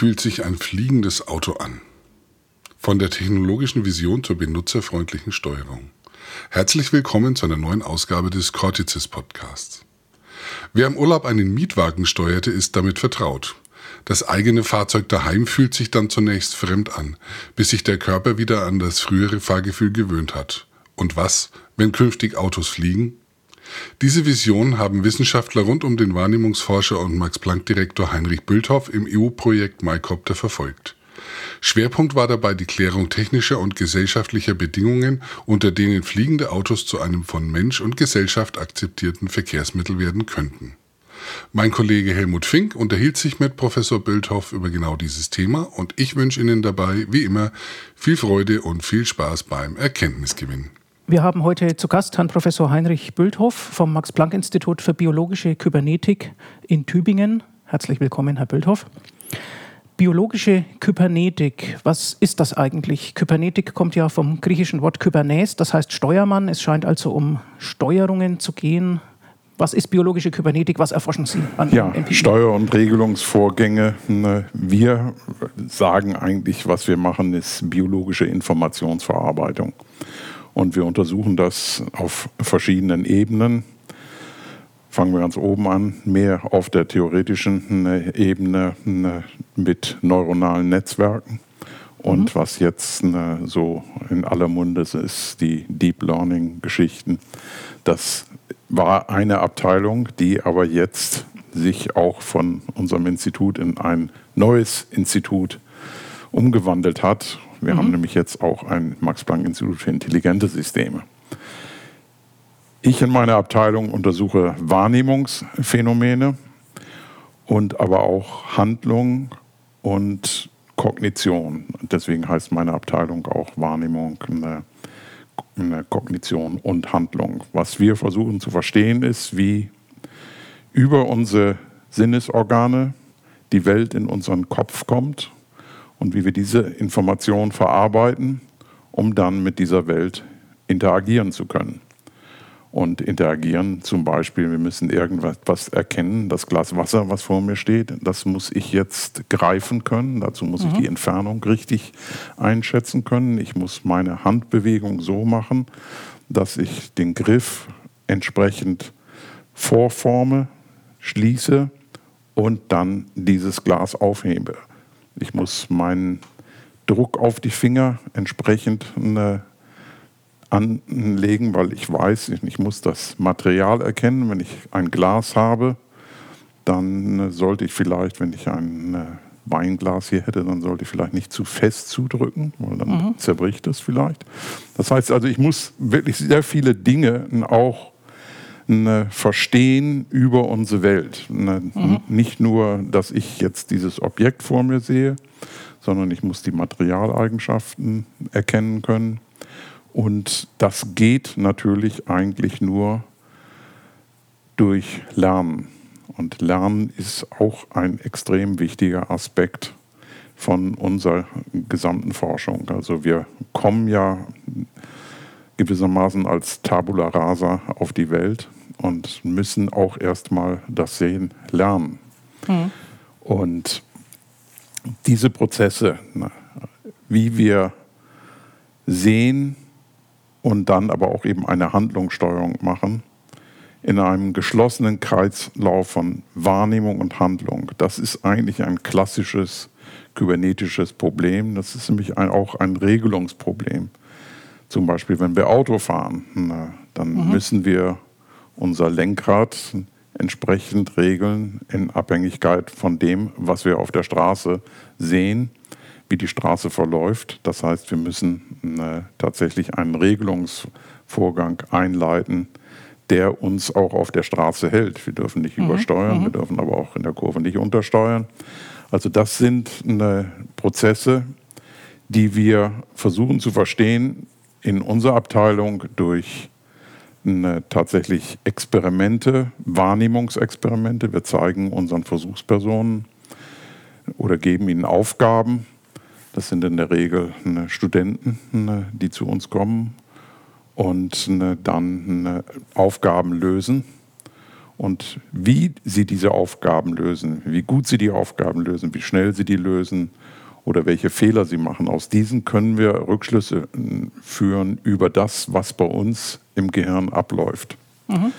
fühlt sich ein fliegendes Auto an? Von der technologischen Vision zur benutzerfreundlichen Steuerung. Herzlich willkommen zu einer neuen Ausgabe des Cortices Podcasts. Wer im Urlaub einen Mietwagen steuerte, ist damit vertraut. Das eigene Fahrzeug daheim fühlt sich dann zunächst fremd an, bis sich der Körper wieder an das frühere Fahrgefühl gewöhnt hat. Und was, wenn künftig Autos fliegen? Diese Vision haben Wissenschaftler rund um den Wahrnehmungsforscher und Max-Planck-Direktor Heinrich Bülthoff im EU-Projekt MyCopter verfolgt. Schwerpunkt war dabei die Klärung technischer und gesellschaftlicher Bedingungen, unter denen fliegende Autos zu einem von Mensch und Gesellschaft akzeptierten Verkehrsmittel werden könnten. Mein Kollege Helmut Fink unterhielt sich mit Professor Bülthoff über genau dieses Thema und ich wünsche Ihnen dabei, wie immer, viel Freude und viel Spaß beim Erkenntnisgewinn. Wir haben heute zu Gast Herrn Professor Heinrich Bülthoff vom Max-Planck-Institut für biologische Kybernetik in Tübingen. Herzlich willkommen, Herr Bülthoff. Biologische Kybernetik, was ist das eigentlich? Kybernetik kommt ja vom griechischen Wort Kybernes, das heißt Steuermann. Es scheint also um Steuerungen zu gehen. Was ist biologische Kybernetik? Was erforschen Sie an Ja, Steuer- und Regelungsvorgänge. Wir sagen eigentlich, was wir machen, ist biologische Informationsverarbeitung. Und wir untersuchen das auf verschiedenen Ebenen. Fangen wir ganz oben an, mehr auf der theoretischen äh, Ebene äh, mit neuronalen Netzwerken. Und mhm. was jetzt äh, so in aller Munde ist, ist die Deep Learning-Geschichten. Das war eine Abteilung, die aber jetzt sich auch von unserem Institut in ein neues Institut umgewandelt hat wir mhm. haben nämlich jetzt auch ein Max-Planck-Institut für intelligente Systeme. Ich in meiner Abteilung untersuche Wahrnehmungsphänomene und aber auch Handlung und Kognition. Deswegen heißt meine Abteilung auch Wahrnehmung, eine, eine Kognition und Handlung. Was wir versuchen zu verstehen ist, wie über unsere Sinnesorgane die Welt in unseren Kopf kommt und wie wir diese Information verarbeiten, um dann mit dieser Welt interagieren zu können. Und interagieren zum Beispiel, wir müssen irgendwas erkennen, das Glas Wasser, was vor mir steht, das muss ich jetzt greifen können. Dazu muss mhm. ich die Entfernung richtig einschätzen können. Ich muss meine Handbewegung so machen, dass ich den Griff entsprechend vorforme, schließe und dann dieses Glas aufhebe. Ich muss meinen Druck auf die Finger entsprechend äh, anlegen, weil ich weiß, ich muss das Material erkennen. Wenn ich ein Glas habe, dann äh, sollte ich vielleicht, wenn ich ein äh, Weinglas hier hätte, dann sollte ich vielleicht nicht zu fest zudrücken, weil dann mhm. zerbricht es vielleicht. Das heißt also, ich muss wirklich sehr viele Dinge auch Verstehen über unsere Welt. Mhm. Nicht nur, dass ich jetzt dieses Objekt vor mir sehe, sondern ich muss die Materialeigenschaften erkennen können. Und das geht natürlich eigentlich nur durch Lernen. Und Lernen ist auch ein extrem wichtiger Aspekt von unserer gesamten Forschung. Also wir kommen ja gewissermaßen als Tabula rasa auf die Welt und müssen auch erstmal das Sehen lernen. Mhm. Und diese Prozesse, wie wir sehen und dann aber auch eben eine Handlungssteuerung machen, in einem geschlossenen Kreislauf von Wahrnehmung und Handlung. Das ist eigentlich ein klassisches kybernetisches Problem. Das ist nämlich ein, auch ein Regelungsproblem. Zum Beispiel, wenn wir Auto fahren, dann mhm. müssen wir unser Lenkrad entsprechend regeln in Abhängigkeit von dem, was wir auf der Straße sehen, wie die Straße verläuft. Das heißt, wir müssen äh, tatsächlich einen Regelungsvorgang einleiten, der uns auch auf der Straße hält. Wir dürfen nicht mhm. übersteuern, mhm. wir dürfen aber auch in der Kurve nicht untersteuern. Also das sind äh, Prozesse, die wir versuchen zu verstehen in unserer Abteilung durch tatsächlich Experimente, Wahrnehmungsexperimente. Wir zeigen unseren Versuchspersonen oder geben ihnen Aufgaben. Das sind in der Regel ne, Studenten, ne, die zu uns kommen und ne, dann Aufgaben lösen Und wie sie diese Aufgaben lösen, wie gut sie die Aufgaben lösen, wie schnell sie die lösen oder welche Fehler sie machen, aus diesen können wir Rückschlüsse äh, führen über das, was bei uns im Gehirn abläuft. Mhm.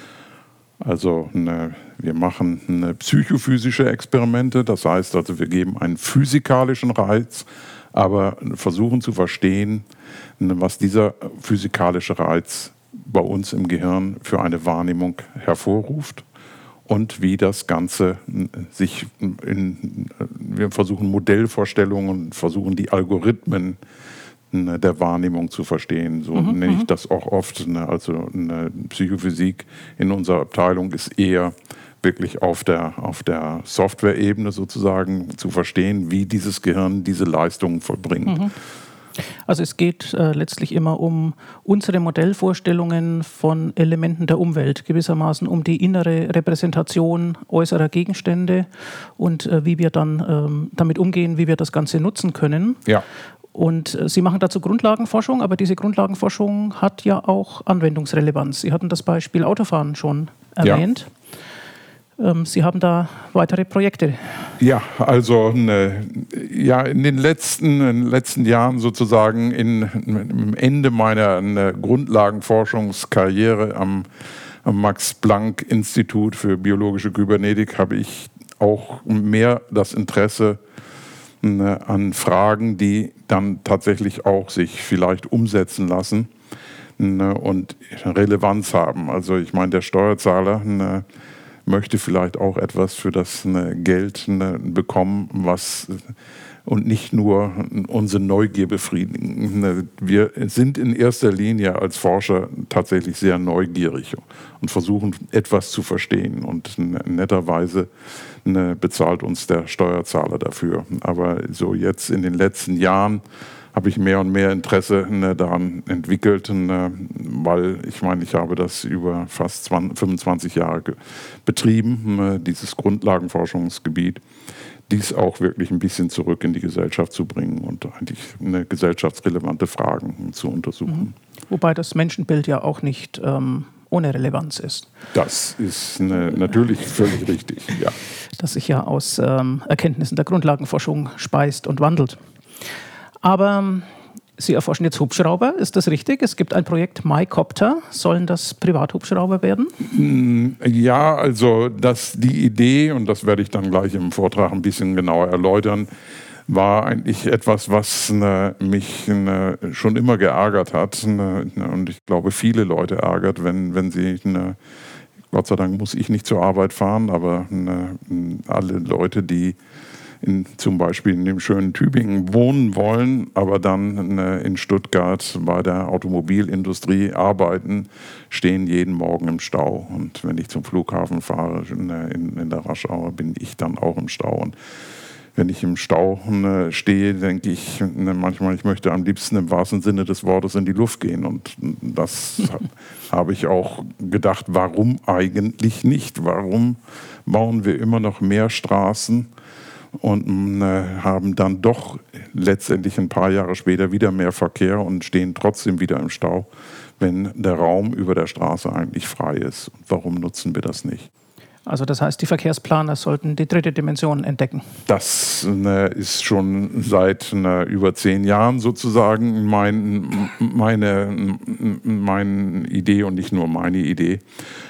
Also eine, wir machen eine psychophysische Experimente, das heißt also, wir geben einen physikalischen Reiz, aber versuchen zu verstehen, was dieser physikalische Reiz bei uns im Gehirn für eine Wahrnehmung hervorruft und wie das Ganze sich in, wir versuchen Modellvorstellungen, versuchen die Algorithmen der Wahrnehmung zu verstehen. So mhm, nenne ich mhm. das auch oft. Also eine Psychophysik in unserer Abteilung ist eher wirklich auf der, auf der Software-Ebene sozusagen zu verstehen, wie dieses Gehirn diese Leistungen vollbringt. Mhm. Also es geht äh, letztlich immer um unsere Modellvorstellungen von Elementen der Umwelt, gewissermaßen um die innere Repräsentation äußerer Gegenstände und äh, wie wir dann ähm, damit umgehen, wie wir das Ganze nutzen können. Ja. Und äh, Sie machen dazu Grundlagenforschung, aber diese Grundlagenforschung hat ja auch Anwendungsrelevanz. Sie hatten das Beispiel Autofahren schon erwähnt. Ja. Ähm, Sie haben da weitere Projekte. Ja, also ne, ja, in den letzten, in den letzten Jahren sozusagen in, im Ende meiner ne, Grundlagenforschungskarriere am, am Max-Planck-Institut für biologische Kybernetik habe ich auch mehr das Interesse ne, an Fragen, die dann tatsächlich auch sich vielleicht umsetzen lassen ne, und Relevanz haben. Also ich meine, der Steuerzahler ne, möchte vielleicht auch etwas für das ne, Geld ne, bekommen, was und nicht nur unsere Neugier befriedigen. Wir sind in erster Linie als Forscher tatsächlich sehr neugierig und versuchen etwas zu verstehen. Und netterweise bezahlt uns der Steuerzahler dafür. Aber so jetzt in den letzten Jahren habe ich mehr und mehr Interesse ne, daran entwickelt, ne, weil ich meine, ich habe das über fast 20, 25 Jahre betrieben, ne, dieses Grundlagenforschungsgebiet, dies auch wirklich ein bisschen zurück in die Gesellschaft zu bringen und eigentlich eine gesellschaftsrelevante Fragen zu untersuchen. Mhm. Wobei das Menschenbild ja auch nicht ähm, ohne Relevanz ist. Das ist eine, natürlich völlig richtig, ja. Das sich ja aus ähm, Erkenntnissen der Grundlagenforschung speist und wandelt. Aber ähm, Sie erforschen jetzt Hubschrauber, ist das richtig? Es gibt ein Projekt MyCopter. Sollen das Privathubschrauber werden? Mm, ja, also das, die Idee, und das werde ich dann gleich im Vortrag ein bisschen genauer erläutern, war eigentlich etwas, was ne, mich ne, schon immer geärgert hat. Ne, und ich glaube, viele Leute ärgert, wenn, wenn sie, Gott sei Dank muss ich nicht zur Arbeit fahren, aber alle Leute, die in, zum Beispiel in dem schönen Tübingen wohnen wollen, aber dann äh, in Stuttgart bei der Automobilindustrie arbeiten, stehen jeden Morgen im Stau. Und wenn ich zum Flughafen fahre in, in, in der Raschauer, bin ich dann auch im Stau. Und wenn ich im Stau äh, stehe, denke ich ne, manchmal, ich möchte am liebsten im wahrsten Sinne des Wortes in die Luft gehen. Und das habe ich auch gedacht, warum eigentlich nicht? Warum bauen wir immer noch mehr Straßen? Und äh, haben dann doch letztendlich ein paar Jahre später wieder mehr Verkehr und stehen trotzdem wieder im Stau, wenn der Raum über der Straße eigentlich frei ist. Warum nutzen wir das nicht? Also das heißt, die Verkehrsplaner sollten die dritte Dimension entdecken. Das ne, ist schon seit ne, über zehn Jahren sozusagen mein, meine, meine Idee und nicht nur meine Idee.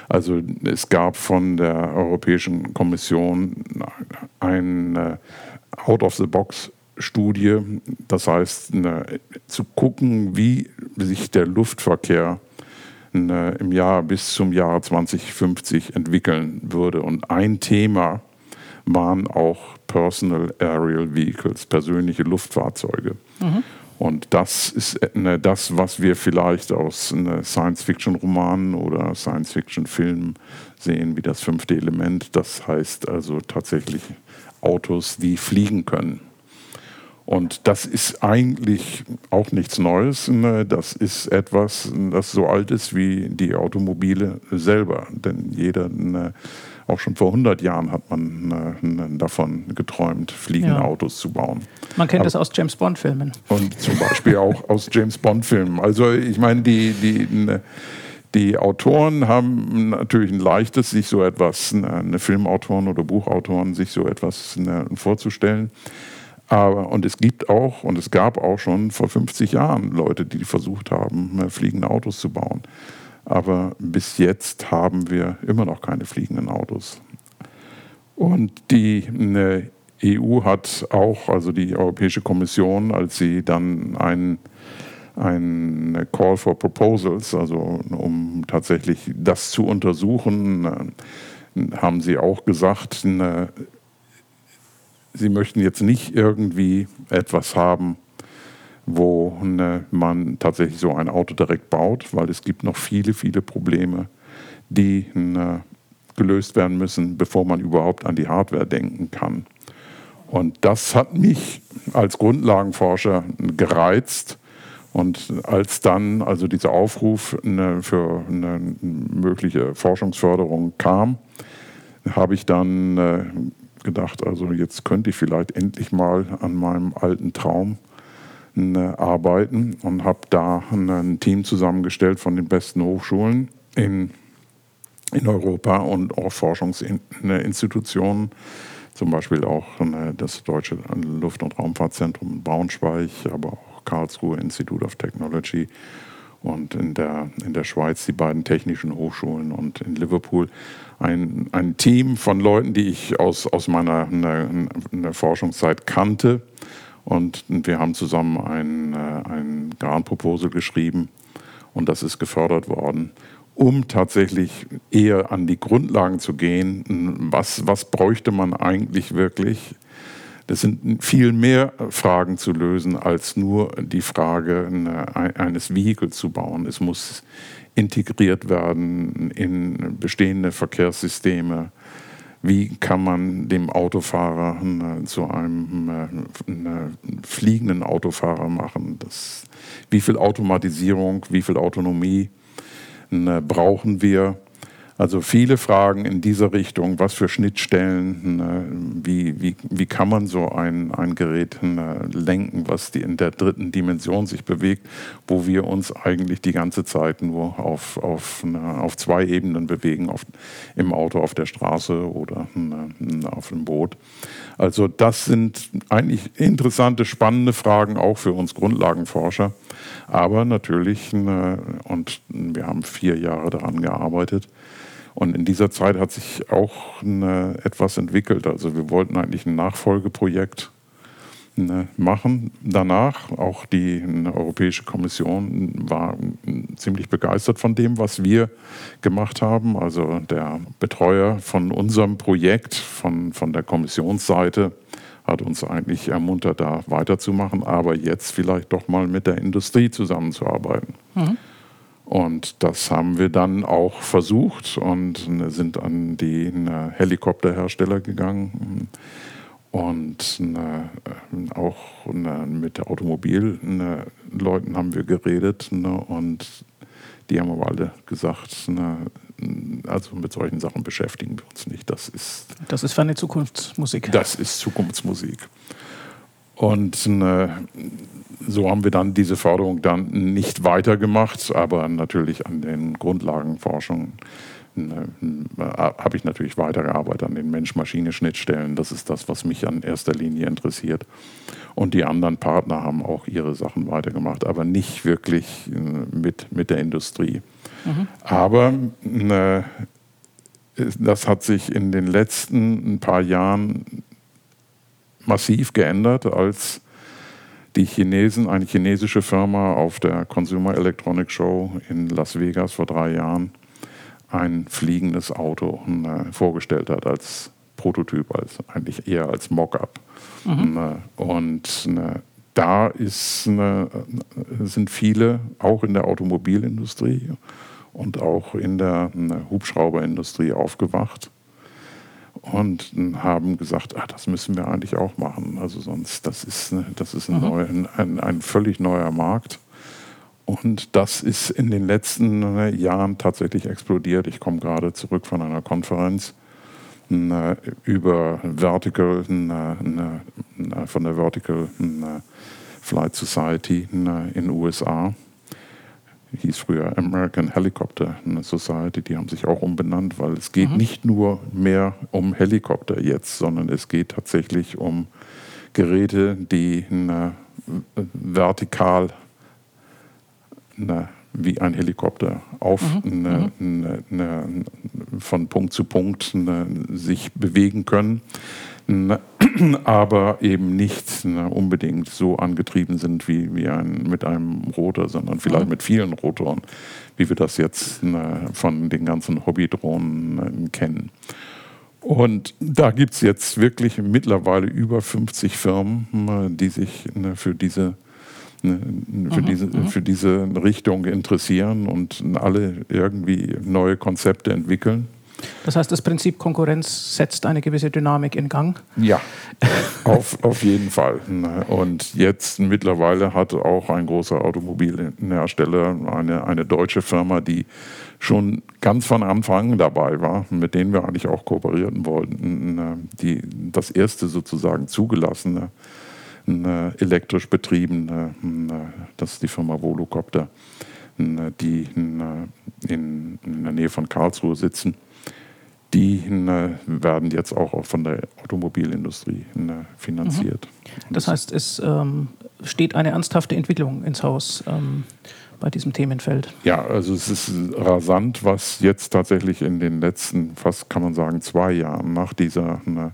Also es gab von der Europäischen Kommission eine Out-of-the-Box-Studie, das heißt ne, zu gucken, wie sich der Luftverkehr äh, im Jahr bis zum Jahr 2050 entwickeln würde. Und ein Thema waren auch Personal Aerial Vehicles, persönliche Luftfahrzeuge. Mhm. Und das ist äh, das, was wir vielleicht aus äh, Science-Fiction-Romanen oder Science-Fiction-Filmen sehen, wie das fünfte Element. Das heißt also tatsächlich Autos, die fliegen können. Und das ist eigentlich auch nichts Neues. Ne? Das ist etwas, das so alt ist wie die Automobile selber. Denn jeder, ne, auch schon vor 100 Jahren hat man ne, davon geträumt, fliegende ja. Autos zu bauen. Man kennt Aber, das aus James Bond-Filmen. Und zum Beispiel auch aus James Bond-Filmen. Also ich meine, die, die Die Autoren haben natürlich ein leichtes, sich so etwas, eine Filmautoren oder Buchautoren, sich so etwas vorzustellen. Aber, und es gibt auch, und es gab auch schon vor 50 Jahren Leute, die versucht haben, fliegende Autos zu bauen. Aber bis jetzt haben wir immer noch keine fliegenden Autos. Und die eine EU hat auch, also die Europäische Kommission, als sie dann einen ein Call for Proposals, also um tatsächlich das zu untersuchen, äh, haben sie auch gesagt, äh, sie möchten jetzt nicht irgendwie etwas haben, wo äh, man tatsächlich so ein Auto direkt baut, weil es gibt noch viele, viele Probleme, die gelöst werden müssen, bevor man überhaupt an die Hardware denken kann. Und das hat mich als Grundlagenforscher gereizt. Und als dann also dieser Aufruf eine, für eine mögliche Forschungsförderung kam, habe ich dann äh, gedacht, also jetzt könnte ich vielleicht endlich mal an meinem alten Traum äh, arbeiten und habe da ein Team zusammengestellt von den besten Hochschulen in, in Europa und auch Forschungsinstitutionen zum Beispiel auch äh, das Deutsche Luft- und Raumfahrtzentrum in Braunschweig, aber auch Karlsruhe Institute of Technology und in der, in der Schweiz die beiden technischen Hochschulen und in Liverpool ein, ein Team von Leuten, die ich aus, aus meiner eine, eine Forschungszeit kannte. Und wir haben zusammen ein, äh, ein Grant Proposal geschrieben und das ist gefördert worden um tatsächlich eher an die Grundlagen zu gehen. Was, was bräuchte man eigentlich wirklich? Das sind viel mehr Fragen zu lösen, als nur die Frage eines Vehicles zu bauen. Es muss integriert werden in bestehende Verkehrssysteme. Wie kann man dem Autofahrer zu einem fliegenden Autofahrer machen? Das, wie viel Automatisierung, wie viel Autonomie? Äh, brauchen wir? Also viele Fragen in dieser Richtung, was für Schnittstellen, äh, wie, wie, wie kann man so ein, ein Gerät äh, lenken, was die in der dritten Dimension sich bewegt, wo wir uns eigentlich die ganze Zeit nur auf, auf, auf zwei Ebenen bewegen, auf, im Auto, auf der Straße oder auf dem Boot. Also das sind eigentlich interessante, spannende Fragen auch für uns Grundlagenforscher. Aber natürlich, und wir haben vier Jahre daran gearbeitet, und in dieser Zeit hat sich auch eine, etwas entwickelt. Also wir wollten eigentlich ein Nachfolgeprojekt ne, machen. Danach auch die Europäische Kommission war ziemlich begeistert von dem, was wir gemacht haben. Also der Betreuer von unserem Projekt, von, von der Kommissionsseite, hat uns eigentlich ermuntert, da weiterzumachen, aber jetzt vielleicht doch mal mit der Industrie zusammenzuarbeiten. Mhm. Und das haben wir dann auch versucht und sind an die Helikopterhersteller gegangen und auch mit Automobilleuten haben wir geredet und die haben aber alle gesagt, also mit solchen Sachen beschäftigen wir uns nicht. Das ist, das ist für eine Zukunftsmusik. Das ist Zukunftsmusik. Und äh, so haben wir dann diese Förderung dann nicht weitergemacht, aber natürlich an den Grundlagenforschungen äh, habe ich natürlich weitergearbeitet an den Mensch-Maschine-Schnittstellen. Das ist das, was mich an erster Linie interessiert. Und die anderen Partner haben auch ihre Sachen weitergemacht, aber nicht wirklich äh, mit, mit der Industrie. Mhm. Aber äh, das hat sich in den letzten ein paar Jahren massiv geändert, als die Chinesen, eine chinesische Firma auf der Consumer Electronic Show in Las Vegas vor drei Jahren ein fliegendes Auto äh, vorgestellt hat als Prototyp, als eigentlich eher als Mockup. Mhm. Äh, und äh, da ist, äh, sind viele, auch in der Automobilindustrie und auch in der äh, Hubschrauberindustrie aufgewacht und haben gesagt, ah, das müssen wir eigentlich auch machen. Also sonst, das ist, das ist ein, mhm. neu, ein, ein, völlig neuer Markt. Und das ist in den letzten äh, Jahren tatsächlich explodiert. Ich komme gerade zurück von einer Konferenz äh, über Vertical, von der Vertical Flight Society in den USA hieß früher American Helicopter Society, die haben sich auch umbenannt, weil es geht mhm. nicht nur mehr um Helikopter jetzt, sondern es geht tatsächlich um Geräte, die eine, vertikal eine, wie ein Helikopter auf mhm. eine, mhm. von Punkt zu Punkt sich bewegen können aber eben nicht ne, unbedingt so angetrieben sind wie, wie ein, mit einem Rotor, sondern vielleicht mhm. mit vielen Rotoren, wie wir das jetzt ne, von den ganzen Hobbydrohnen ne, kennen. Und da gibt es jetzt wirklich mittlerweile über 50 Firmen, ne, die sich ne, für diese ne, für, mhm, diese, mhm. für diese Richtung interessieren und alle irgendwie neue Konzepte entwickeln. Das heißt, das Prinzip Konkurrenz setzt eine gewisse Dynamik in Gang. Ja, auf, auf jeden Fall. Und jetzt mittlerweile hat auch ein großer Automobilhersteller, eine, eine deutsche Firma, die schon ganz von Anfang dabei war, mit denen wir eigentlich auch kooperieren wollten, die das erste sozusagen zugelassene elektrisch betriebene, das ist die Firma Volocopter, die in, in der Nähe von Karlsruhe sitzen die äh, werden jetzt auch von der Automobilindustrie äh, finanziert. Mhm. Das heißt, es ähm, steht eine ernsthafte Entwicklung ins Haus ähm, bei diesem Themenfeld. Ja, also es ist rasant, was jetzt tatsächlich in den letzten, fast kann man sagen, zwei Jahren nach dieser ne,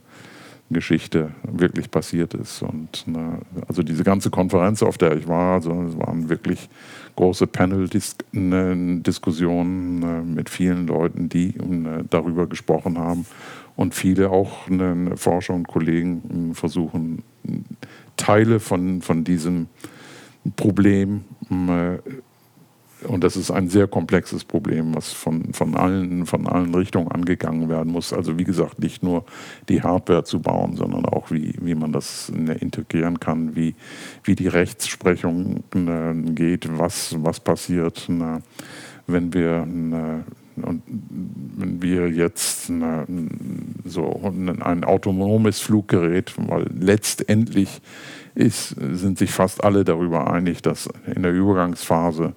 Geschichte wirklich passiert ist. Und ne, also diese ganze Konferenz, auf der ich war, also es waren wirklich große Panel-Diskussionen ne, mit vielen Leuten, die ne, darüber gesprochen haben. Und viele auch ne, Forscher und Kollegen versuchen, Teile von, von diesem Problem und das ist ein sehr komplexes Problem, was von, von, allen, von allen Richtungen angegangen werden muss. Also wie gesagt, nicht nur die Hardware zu bauen, sondern auch wie, wie man das ne, integrieren kann, wie, wie die Rechtsprechung ne, geht, was, was passiert, ne, wenn wir und wenn wir jetzt so ein autonomes Fluggerät, weil letztendlich ist, sind sich fast alle darüber einig, dass in der Übergangsphase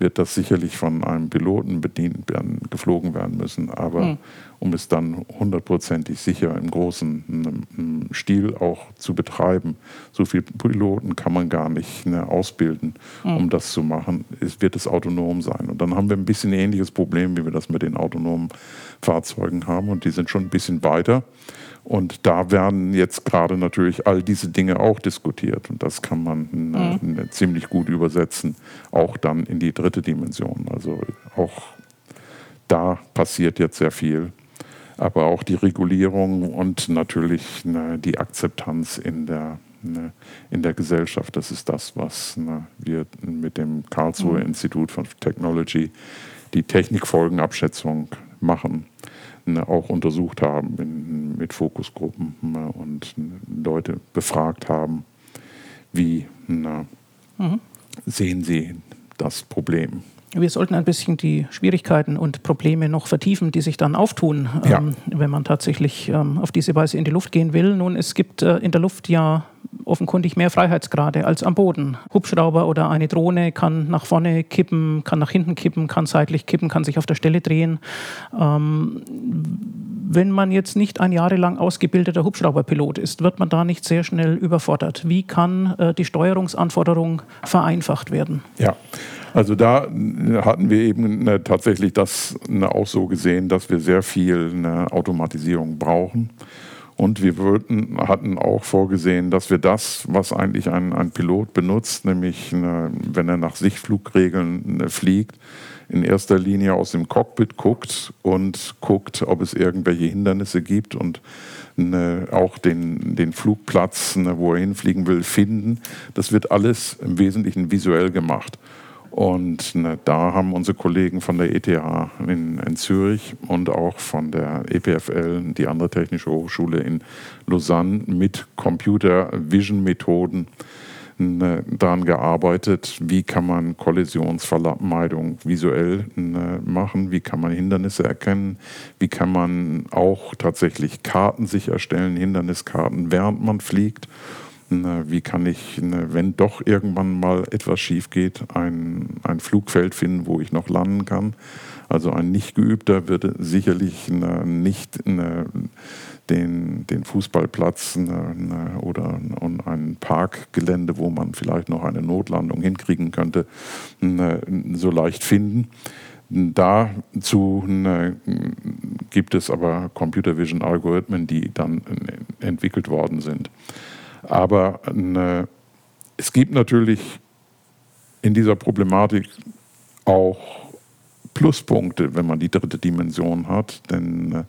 wird das sicherlich von einem Piloten bedient werden, geflogen werden müssen. Aber mhm. um es dann hundertprozentig sicher im großen Stil auch zu betreiben, so viele Piloten kann man gar nicht ne, ausbilden, mhm. um das zu machen, es wird es autonom sein. Und dann haben wir ein bisschen ähnliches Problem, wie wir das mit den autonomen Fahrzeugen haben. Und die sind schon ein bisschen weiter. Und da werden jetzt gerade natürlich all diese Dinge auch diskutiert. Und das kann man mhm. äh, ziemlich gut übersetzen, auch dann in die dritte Dimension. Also auch da passiert jetzt sehr viel. Aber auch die Regulierung und natürlich ne, die Akzeptanz in der, ne, in der Gesellschaft, das ist das, was ne, wir mit dem Karlsruhe mhm. Institut for Technology die Technikfolgenabschätzung machen. Ne, auch untersucht haben in, mit Fokusgruppen ne, und Leute befragt haben, wie na, mhm. sehen sie das Problem. Wir sollten ein bisschen die Schwierigkeiten und Probleme noch vertiefen, die sich dann auftun, ja. ähm, wenn man tatsächlich ähm, auf diese Weise in die Luft gehen will. Nun, es gibt äh, in der Luft ja offenkundig mehr Freiheitsgrade als am Boden. Hubschrauber oder eine Drohne kann nach vorne kippen, kann nach hinten kippen, kann seitlich kippen, kann sich auf der Stelle drehen. Ähm, wenn man jetzt nicht ein jahrelang ausgebildeter Hubschrauberpilot ist, wird man da nicht sehr schnell überfordert. Wie kann äh, die Steuerungsanforderung vereinfacht werden? Ja. Also da hatten wir eben ne, tatsächlich das ne, auch so gesehen, dass wir sehr viel ne, Automatisierung brauchen. Und wir würden, hatten auch vorgesehen, dass wir das, was eigentlich ein, ein Pilot benutzt, nämlich wenn er nach Sichtflugregeln fliegt, in erster Linie aus dem Cockpit guckt und guckt, ob es irgendwelche Hindernisse gibt und eine, auch den, den Flugplatz, eine, wo er hinfliegen will, finden. Das wird alles im Wesentlichen visuell gemacht. Und ne, da haben unsere Kollegen von der ETH in, in, Zürich und auch von der EPFL, die andere technische Hochschule in Lausanne, mit Computer Vision Methoden ne, daran gearbeitet, wie kann man Kollisionsvermeidung visuell ne, machen, wie kann man Hindernisse erkennen, wie kann man auch tatsächlich Karten sich erstellen, Hinderniskarten, während man fliegt Wie kann ich, wenn doch irgendwann mal etwas schief geht, ein, ein Flugfeld finden, wo ich noch landen kann? Also ein Nicht-Geübter würde sicherlich nicht den, den Fußballplatz oder ein Parkgelände, wo man vielleicht noch eine Notlandung hinkriegen könnte, so leicht finden. Dazu gibt es aber Computer Vision Algorithmen, die dann entwickelt worden sind. Aber äh, es gibt natürlich in dieser Problematik auch Pluspunkte, wenn man die dritte Dimension hat. Denn äh,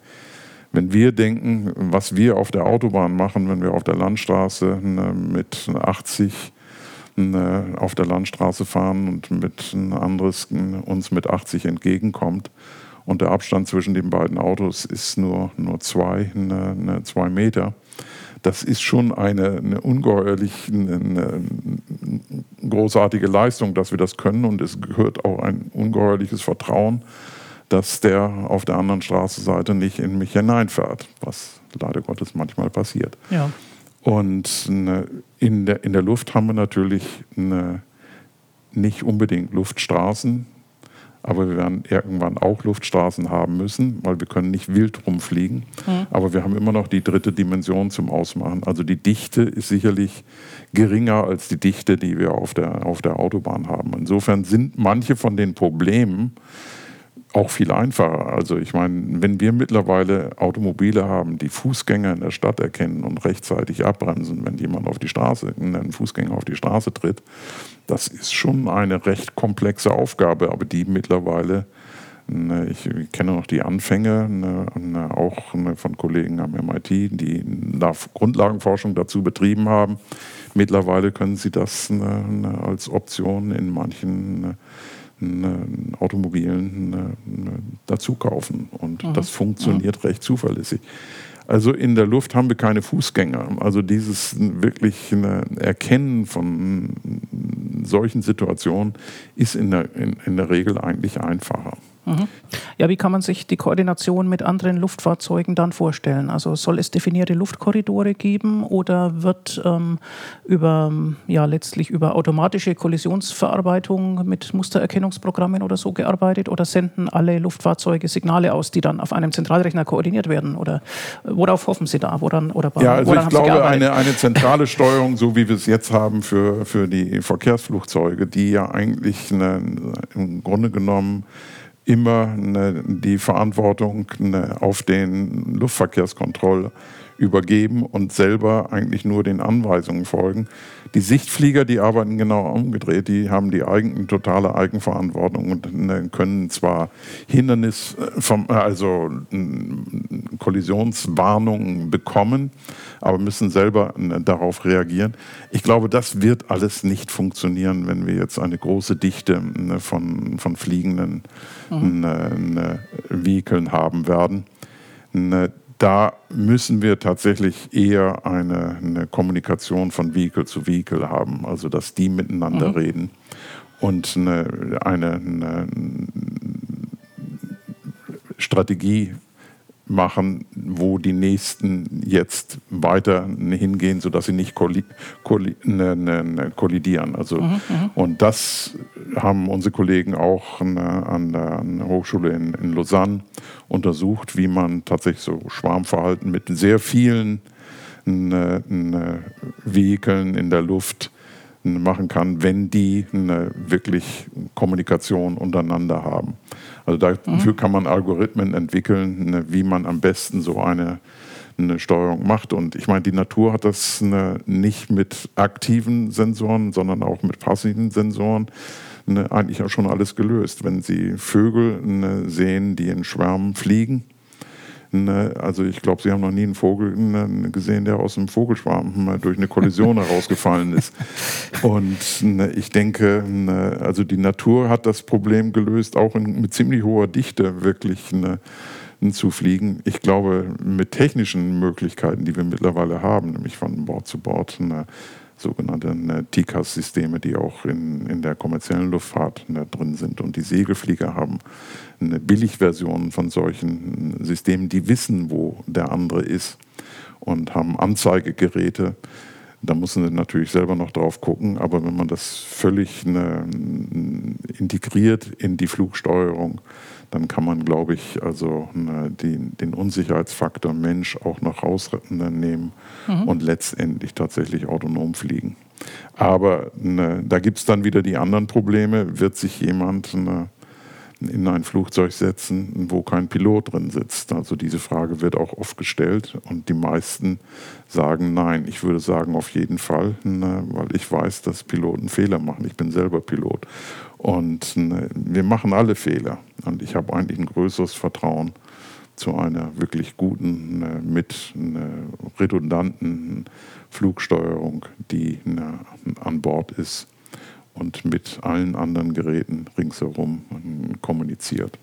wenn wir denken, was wir auf der Autobahn machen, wenn wir auf der Landstraße äh, mit 80 äh, auf der Landstraße fahren und mit ein anderes uns mit 80 entgegenkommt und der Abstand zwischen den beiden Autos ist nur, nur zwei, eine, eine zwei Meter, das ist schon eine, eine ungeheuerlich eine, großartige Leistung, dass wir das können. Und es gehört auch ein ungeheuerliches Vertrauen, dass der auf der anderen Straßenseite nicht in mich hineinfährt, was leider Gottes manchmal passiert. Ja. Und in der, in der Luft haben wir natürlich nicht unbedingt Luftstraßen, aber wir werden irgendwann auch Luftstraßen haben müssen, weil wir können nicht wild rumfliegen. Mhm. Aber wir haben immer noch die dritte Dimension zum Ausmachen. Also die Dichte ist sicherlich geringer als die Dichte, die wir auf der, auf der Autobahn haben. Insofern sind manche von den Problemen, auch viel einfacher. Also ich meine, wenn wir mittlerweile Automobile haben, die Fußgänger in der Stadt erkennen und rechtzeitig abbremsen, wenn jemand auf die Straße, ein Fußgänger auf die Straße tritt, das ist schon eine recht komplexe Aufgabe, aber die mittlerweile, ne, ich kenne noch die Anfänge, ne, ne, auch von Kollegen am MIT, die Grundlagenforschung dazu betrieben haben. Mittlerweile können sie das als Option in manchen Automobilen dazu kaufen. Und mhm. das funktioniert mhm. recht zuverlässig. Also in der Luft haben wir keine Fußgänger. Also dieses wirklich Erkennen von solchen Situationen ist in der, in, in der Regel eigentlich einfacher. Mhm. Ja, wie kann man sich die Koordination mit anderen Luftfahrzeugen dann vorstellen? Also soll es definierte Luftkorridore geben oder wird ähm, über ja letztlich über automatische Kollisionsverarbeitung mit Mustererkennungsprogrammen oder so gearbeitet oder senden alle Luftfahrzeuge Signale aus, die dann auf einem Zentralrechner koordiniert werden? Oder äh, worauf hoffen Sie da? Woran, oder ja, also ich glaube, eine, eine zentrale Steuerung, so wie wir es jetzt haben für, für die Verkehrsflugzeuge, die ja eigentlich eine, im Grunde genommen immer eine, die Verantwortung eine, auf den Luftverkehrskontroll übergeben und selber eigentlich nur den Anweisungen folgen. Die Sichtflieger, die arbeiten genau umgedreht, die haben die eigen, totale Eigenverantwortung und ne, können zwar Hindernis, äh, also Kollisionswarnungen bekommen, aber müssen selber ne, darauf reagieren. Ich glaube, das wird alles nicht funktionieren, wenn wir jetzt eine große Dichte ne, von, von fliegenden mhm. Vehikeln haben werden da müssen wir tatsächlich eher eine, eine, Kommunikation von Vehicle zu Vehicle haben, also dass die miteinander mhm. reden und eine, eine, eine Strategie machen, wo die nächsten jetzt weiter hingehen, sodass sie nicht kolli kolli ne, ne, ne, kollidieren. Also, mhm, mhm, und das haben unsere Kollegen auch an der, an der Hochschule in, in, Lausanne untersucht, wie man tatsächlich so Schwarmverhalten mit sehr vielen ne, ne Vehikeln in der Luft machen kann, wenn die wirklich Kommunikation untereinander haben. Also dafür mhm. kann man Algorithmen entwickeln, ne, wie man am besten so eine, eine Steuerung macht. Und ich meine, die Natur hat das eine, nicht mit aktiven Sensoren, sondern auch mit passiven Sensoren eine, eigentlich auch schon alles gelöst. Wenn Sie Vögel sehen, die in Schwärmen fliegen, Ne, also ich glaube, Sie haben noch nie einen Vogel ne, gesehen, der aus einem Vogelschwarm durch eine Kollision herausgefallen ist. Und ne, ich denke, also die Natur hat das Problem gelöst, auch in, mit ziemlich hoher Dichte wirklich zu fliegen. Ich glaube, mit technischen Möglichkeiten, die wir mittlerweile haben, nämlich von Bord zu Bord, sogenannte TICAS-Systeme, die auch in, in der kommerziellen Luftfahrt drin sind. Und die Segelflieger haben eine Billigversion von solchen Systemen, die wissen, wo der andere ist und haben Anzeigegeräte. Da muss man natürlich selber noch drauf gucken, aber wenn man das völlig ne, integriert in die Flugsteuerung, dann kann man, glaube ich, also ne, den, den, Unsicherheitsfaktor Mensch auch noch rausnehmen mhm. und letztendlich tatsächlich autonom fliegen. Aber ne, da gibt es dann wieder die anderen Probleme. Wird sich jemand ne, in ein Flugzeug setzen, wo kein Pilot drin sitzt? Also diese Frage wird auch oft gestellt und die meisten sagen nein. Ich würde sagen auf jeden Fall, ne, weil ich weiß, dass Piloten Fehler machen. Ich bin selber Pilot und ne, wir machen alle Fehler und ich habe eigentlich ein größeres Vertrauen zu einer wirklich guten, ne, mit redundanten Flugsteuerung, die an Bord ist und mit allen anderen Geräten ringsherum kommuniziert.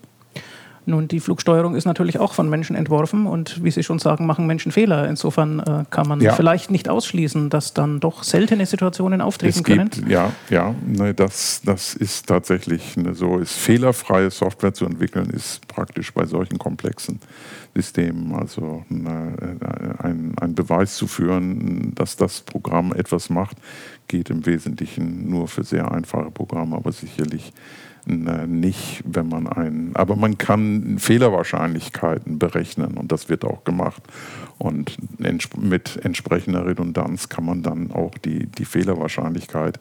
Nun, die Flugsteuerung ist natürlich auch von Menschen entworfen und wie Sie schon sagen, machen Menschen Fehler. Insofern äh, kann man ja. vielleicht nicht ausschließen, dass dann doch seltene Situationen auftreten es können. Gibt, ja, ja, ne, das, das ist tatsächlich ne, so. Ist fehlerfreie Software zu entwickeln, ist praktisch bei solchen komplexen Systemen, also ne, ein, ein Beweis zu führen, dass das Programm etwas macht, geht im Wesentlichen nur für sehr einfache Programme, aber sicherlich äh, nicht, wenn man einen, aber man kann Fehlerwahrscheinlichkeiten berechnen und das wird auch gemacht. Und mit entsprechender Redundanz kann man dann auch die, die Fehlerwahrscheinlichkeit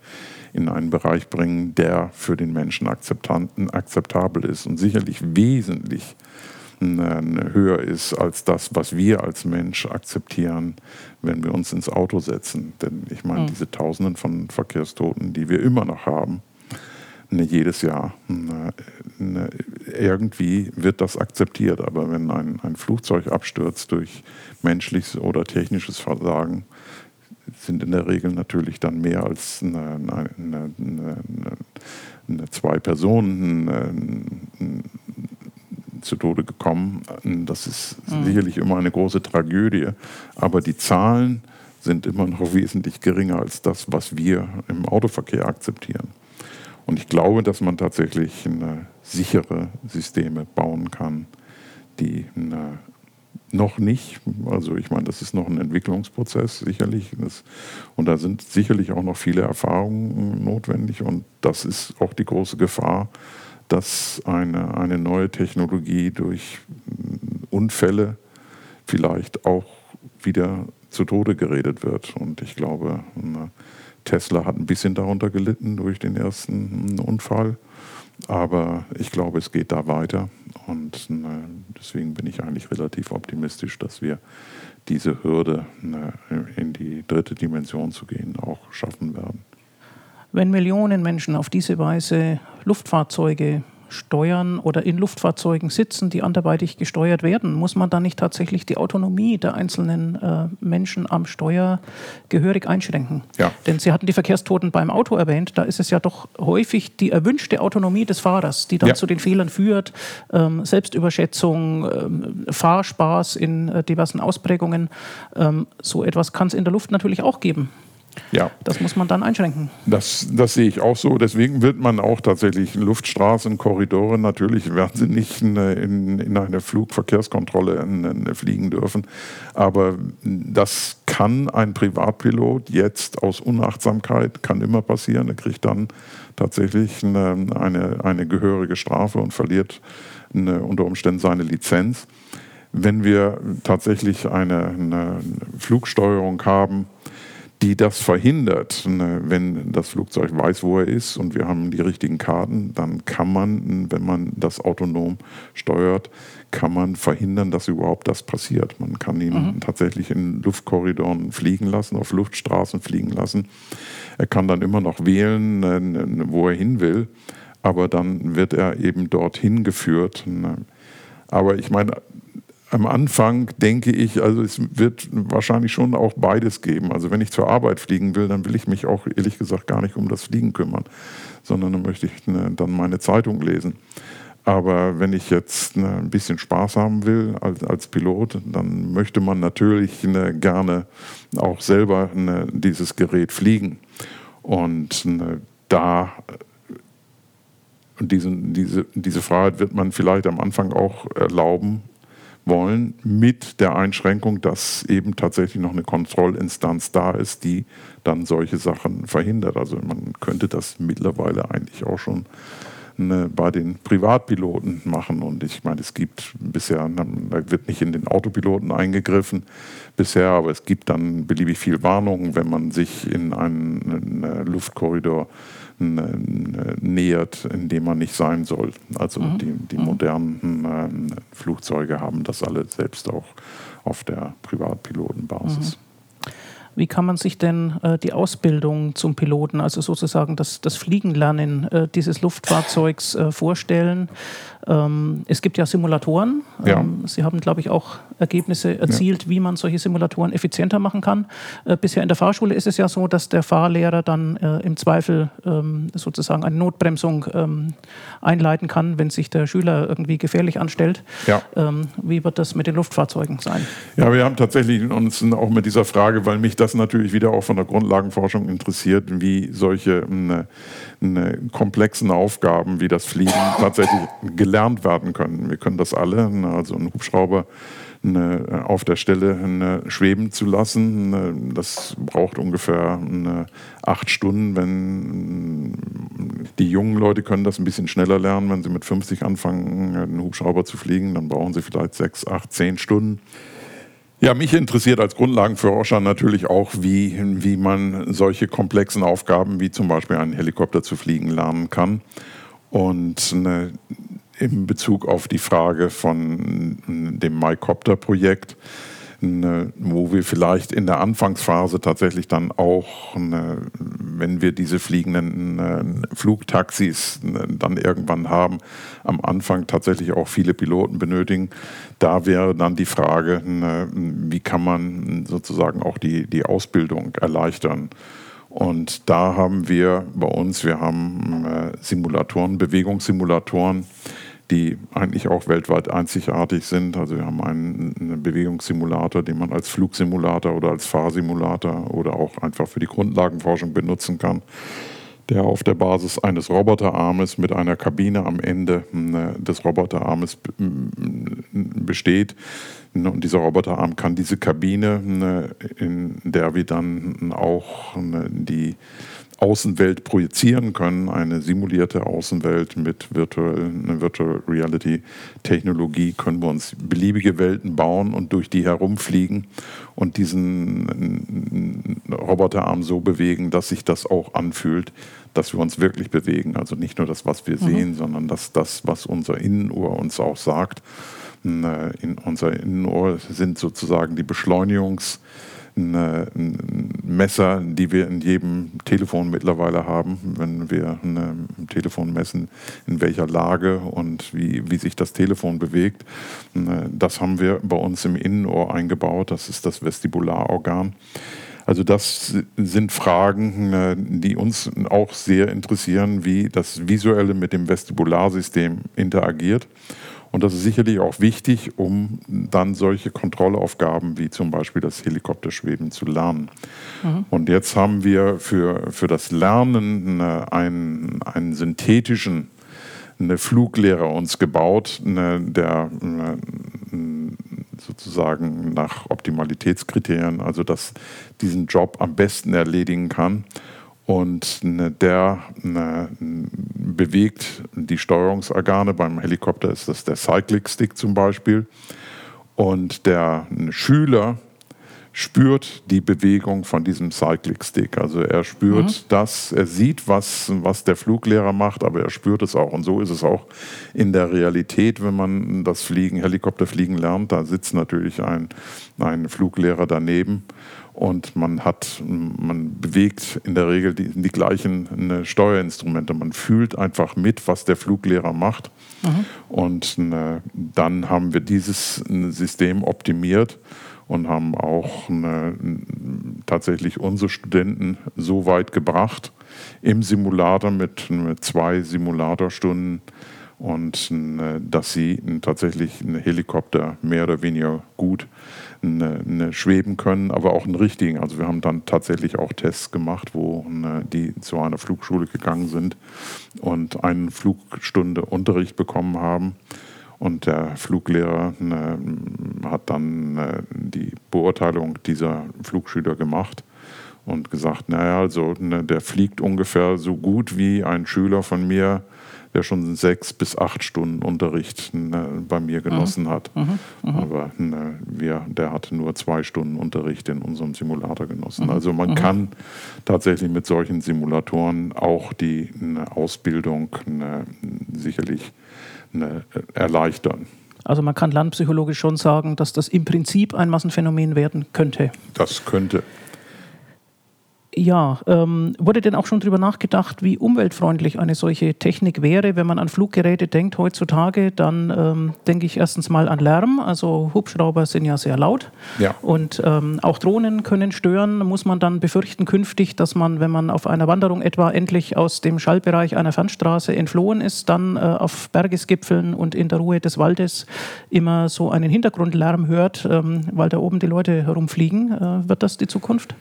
in einen Bereich bringen, der für den Menschen akzeptabel ist und sicherlich wesentlich höher ist als das, was wir als Mensch akzeptieren, wenn wir uns ins Auto setzen. Denn ich meine, mhm. diese Tausenden von Verkehrstoten, die wir immer noch haben, ne, jedes Jahr, ne, ne, irgendwie wird das akzeptiert. Aber wenn ein, ein Flugzeug abstürzt durch menschliches oder technisches Versagen, sind in der Regel natürlich dann mehr als eine, eine, eine, zwei Personen zu Tode gekommen. Das ist mhm. sicherlich immer eine große Tragödie, aber die Zahlen sind immer noch wesentlich geringer als das, was wir im Autoverkehr akzeptieren. Und ich glaube, dass man tatsächlich eine sichere Systeme bauen kann, die eine noch nicht. Also ich meine, das ist noch ein Entwicklungsprozess sicherlich. Das, und da sind sicherlich auch noch viele Erfahrungen notwendig. Und das ist auch die große Gefahr, dass eine, eine neue Technologie durch Unfälle vielleicht auch wieder zu Tode geredet wird. Und ich glaube, Tesla hat ein bisschen darunter gelitten durch den ersten Unfall. Aber ich glaube, es geht da weiter. Und deswegen bin ich eigentlich relativ optimistisch, dass wir diese Hürde in die dritte Dimension zu gehen auch schaffen werden. Wenn Millionen Menschen auf diese Weise Luftfahrzeuge steuern oder in Luftfahrzeugen sitzen, die anderweitig gesteuert werden, muss man dann nicht tatsächlich die Autonomie der einzelnen äh, Menschen am Steuer gehörig einschränken? Ja. Denn Sie hatten die Verkehrstoten beim Auto erwähnt, da ist es ja doch häufig die erwünschte Autonomie des Fahrers, die dann ja. zu den Fehlern führt, ähm, Selbstüberschätzung, ähm, Fahrspaß in äh, diversen Ausprägungen. Ähm, so etwas kann es in der Luft natürlich auch geben. Ja. Das muss man dann einschränken. Das, das sehe ich auch so. Deswegen wird man auch tatsächlich Luftstraßen, Korridore, natürlich werden sie nicht in, in, in eine Flugverkehrskontrolle in, fliegen dürfen. Aber das kann ein Privatpilot jetzt aus Unachtsamkeit, kann immer passieren. Er kriegt dann tatsächlich eine, eine, eine gehörige Strafe und verliert eine, unter Umständen seine Lizenz. Wenn wir tatsächlich eine Flugsteuerung haben, die das verhindert. Ne, wenn das Flugzeug weiß, wo er ist und wir haben die richtigen Karten, dann kann man, wenn man das autonom steuert, kann man verhindern, dass überhaupt das passiert. Man kann ihn mhm. tatsächlich in Luftkorridoren fliegen lassen, auf Luftstraßen fliegen lassen. Er kann dann immer noch wählen, ne, ne, wo er hin will, aber dann wird er eben dorthin geführt. Aber ich meine, am Anfang denke ich, also es wird wahrscheinlich schon auch beides geben. Also wenn ich zur Arbeit fliegen will, dann will ich mich auch ehrlich gesagt gar nicht um das Fliegen kümmern, sondern dann möchte ich ne, dann meine Zeitung lesen. Aber wenn ich jetzt ne, ein bisschen Spaß haben will als, als Pilot, dann möchte man natürlich ne, gerne auch selber ne, dieses Gerät fliegen. Und ne, da und diese, diese, diese Freiheit wird man vielleicht am Anfang auch erlauben, wollen, mit der Einschränkung, dass eben tatsächlich noch eine Kontrollinstanz da ist, die dann solche Sachen verhindert. Also man könnte das mittlerweile eigentlich auch schon ne, bei den Privatpiloten machen. Und ich meine, es gibt bisher, da wird nicht in den Autopiloten eingegriffen bisher, aber es gibt dann beliebig viel Warnung, wenn man sich in einen, einen Luftkorridor nähert, in dem man nicht sein soll. Also mhm. die, die, mhm. modernen äh, Flugzeuge haben das alle selbst auch auf der Privatpilotenbasis. Mhm. Wie kann man sich denn äh, die Ausbildung zum Piloten, also sozusagen das, das Fliegenlernen äh, dieses Luftfahrzeugs äh, vorstellen? Ähm, es gibt ja Simulatoren. Ja. Ähm, Sie haben, glaube ich, auch Ergebnisse erzielt, ja. wie man solche Simulatoren effizienter machen kann. Äh, bisher in der Fahrschule ist es ja so, dass der Fahrlehrer dann äh, im Zweifel ähm, sozusagen eine Notbremsung ähm, einleiten kann, wenn sich der Schüler irgendwie gefährlich anstellt. Ja. Ähm, wie wird das mit den Luftfahrzeugen sein? Ja, wir haben tatsächlich uns auch mit dieser Frage, weil mich das natürlich wieder auch von der Grundlagenforschung interessiert, wie solche komplexen Aufgaben wie das Fliegen tatsächlich gelernt werden können. Wir können das alle, also ein Hubschrauber eine, auf der Stelle eine, schweben zu lassen. Eine, das braucht ungefähr acht Stunden. Wenn die jungen Leute können das ein bisschen schneller lernen, wenn sie mit 50 anfangen, einen Hubschrauber zu fliegen, dann brauchen sie vielleicht sechs, acht, zehn Stunden. Ja, mich interessiert als Grundlagenforscher natürlich auch, wie, wie man solche komplexen Aufgaben wie zum Beispiel einen Helikopter zu fliegen lernen kann. Und eine, in Bezug auf die Frage von dem MyCopter-Projekt, wo wir vielleicht in der Anfangsphase tatsächlich dann auch, wenn wir diese fliegenden Flugtaxis dann irgendwann haben, am Anfang tatsächlich auch viele Piloten benötigen. Da wäre dann die Frage, wie kann man sozusagen auch die, die Ausbildung erleichtern. Und da haben wir bei uns, wir haben Simulatoren, Bewegungssimulatoren, die eigentlich auch weltweit einzigartig sind. Also wir haben einen, einen Bewegungssimulator, den man als Flugsimulator oder als Fahrsimulator oder auch einfach für die Grundlagenforschung benutzen kann, der auf der Basis eines Roboterarmes mit einer Kabine am Ende äh, des Roboterarmes besteht. Und dieser Roboterarm kann diese Kabine, äh, in der wir dann auch äh, die Außenwelt projizieren können, eine simulierte Außenwelt mit Virtual, Virtual Reality Technologie, können wir uns beliebige Welten bauen und durch die herumfliegen und diesen Roboterarm so bewegen, dass sich das auch anfühlt, dass wir uns wirklich bewegen. Also nicht nur das, was wir mhm. sehen, sondern dass das, was unser Innenohr uns auch sagt. In unser Innenohr sind sozusagen die Beschleunigungs- Messer, die wir in jedem Telefon mittlerweile haben, wenn wir ein Telefon messen, in welcher Lage und wie, wie sich das Telefon bewegt. Das haben wir bei uns im Innenohr eingebaut. Das ist das Vestibularorgan. Also das sind Fragen, die uns auch sehr interessieren, wie das Visuelle mit dem Vestibularsystem interagiert. Und das ist sicherlich auch wichtig, um dann solche Kontrollaufgaben wie zum Beispiel das Helikopterschweben zu lernen. Mhm. Und jetzt haben wir für, für das Lernen einen, einen synthetischen eine Fluglehrer uns gebaut, eine, der eine, sozusagen nach Optimalitätskriterien, also dass diesen Job am besten erledigen kann. Und ne, der ne, bewegt die Steuerungsorgane. Beim Helikopter ist das der Cyclic Stick zum Beispiel. Und der Schüler spürt die Bewegung von diesem Cyclic Stick. Also er spürt mhm. das, er sieht, was, was der Fluglehrer macht, aber er spürt es auch. Und so ist es auch in der Realität, wenn man das Fliegen, Helikopterfliegen lernt. Da sitzt natürlich ein, ein Fluglehrer daneben und man hat, man bewegt in der Regel die, die gleichen ne, Steuerinstrumente. Man fühlt einfach mit, was der Fluglehrer macht. Mhm. Und ne, dann haben wir dieses ne, System optimiert und haben auch ne, tatsächlich unsere Studenten so weit gebracht im Simulator mit, mit zwei Simulatorstunden und ne, dass sie tatsächlich einen Helikopter mehr oder weniger gut eine, eine schweben können, aber auch einen richtigen. Also wir haben dann tatsächlich auch Tests gemacht, wo eine, die zu einer Flugschule gegangen sind und eine Flugstunde Unterricht bekommen haben Und der Fluglehrer äh, hat dann äh, die Beurteilung dieser Flugschüler gemacht und gesagt, naja, also ne, der fliegt ungefähr so gut wie ein Schüler von mir, der schon sechs bis acht Stunden Unterricht ne, bei mir genossen mhm. hat. Mhm. Mhm. Aber ne, wir, der hatte nur zwei Stunden Unterricht in unserem Simulator genossen. Mhm. Also man mhm. kann tatsächlich mit solchen Simulatoren auch die ne, Ausbildung ne, sicherlich ne, erleichtern. Also man kann landpsychologisch schon sagen, dass das im Prinzip ein Massenphänomen werden könnte. Das könnte. Ja, ähm, wurde denn auch schon darüber nachgedacht, wie umweltfreundlich eine solche Technik wäre? Wenn man an Fluggeräte denkt heutzutage, dann ähm, denke ich erstens mal an Lärm. Also Hubschrauber sind ja sehr laut. Ja. Und ähm, auch Drohnen können stören. Muss man dann befürchten künftig, dass man, wenn man auf einer Wanderung etwa endlich aus dem Schallbereich einer Fernstraße entflohen ist, dann äh, auf Bergesgipfeln und in der Ruhe des Waldes immer so einen Hintergrundlärm hört, ähm, weil da oben die Leute herumfliegen. Äh, wird das die Zukunft?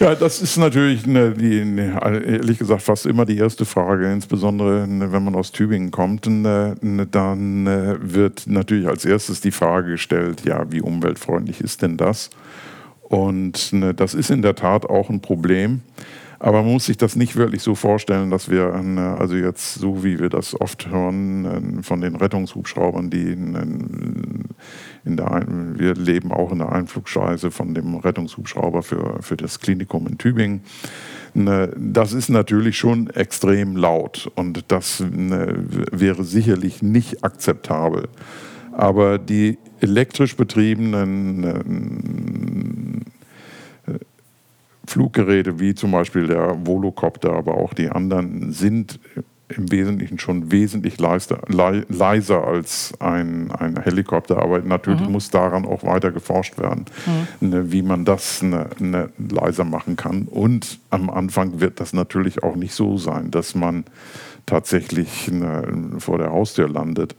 Ja, das ist natürlich natürlich eine, die, eine, ehrlich gesagt fast immer die erste Frage, insbesondere ne, wenn man aus Tübingen kommt, ne, ne, dann wird natürlich als erstes die Frage gestellt, ja, wie umweltfreundlich ist denn das? Und das ist in der Tat auch ein Problem. Aber man muss sich das nicht wirklich so vorstellen, dass wir, also jetzt so wie wir das oft hören von den Rettungshubschraubern, die in der Ein wir leben auch in der Einflugschneise von dem Rettungshubschrauber für, für das Klinikum in Tübingen. Ne, das ist natürlich schon extrem laut und das ne, wäre sicherlich nicht akzeptabel. Aber die elektrisch betriebenen ne, Fluggeräte wie zum Beispiel der Volocopter, aber auch die anderen sind im Wesentlichen schon wesentlich leiser, leiser als ein, ein Helikopter. Aber natürlich mhm. muss daran auch weiter geforscht werden, mhm. ne, wie man das ne, ne, leiser machen kann. Und am Anfang wird das natürlich auch nicht so sein, dass man tatsächlich ne, vor der Haustür landet.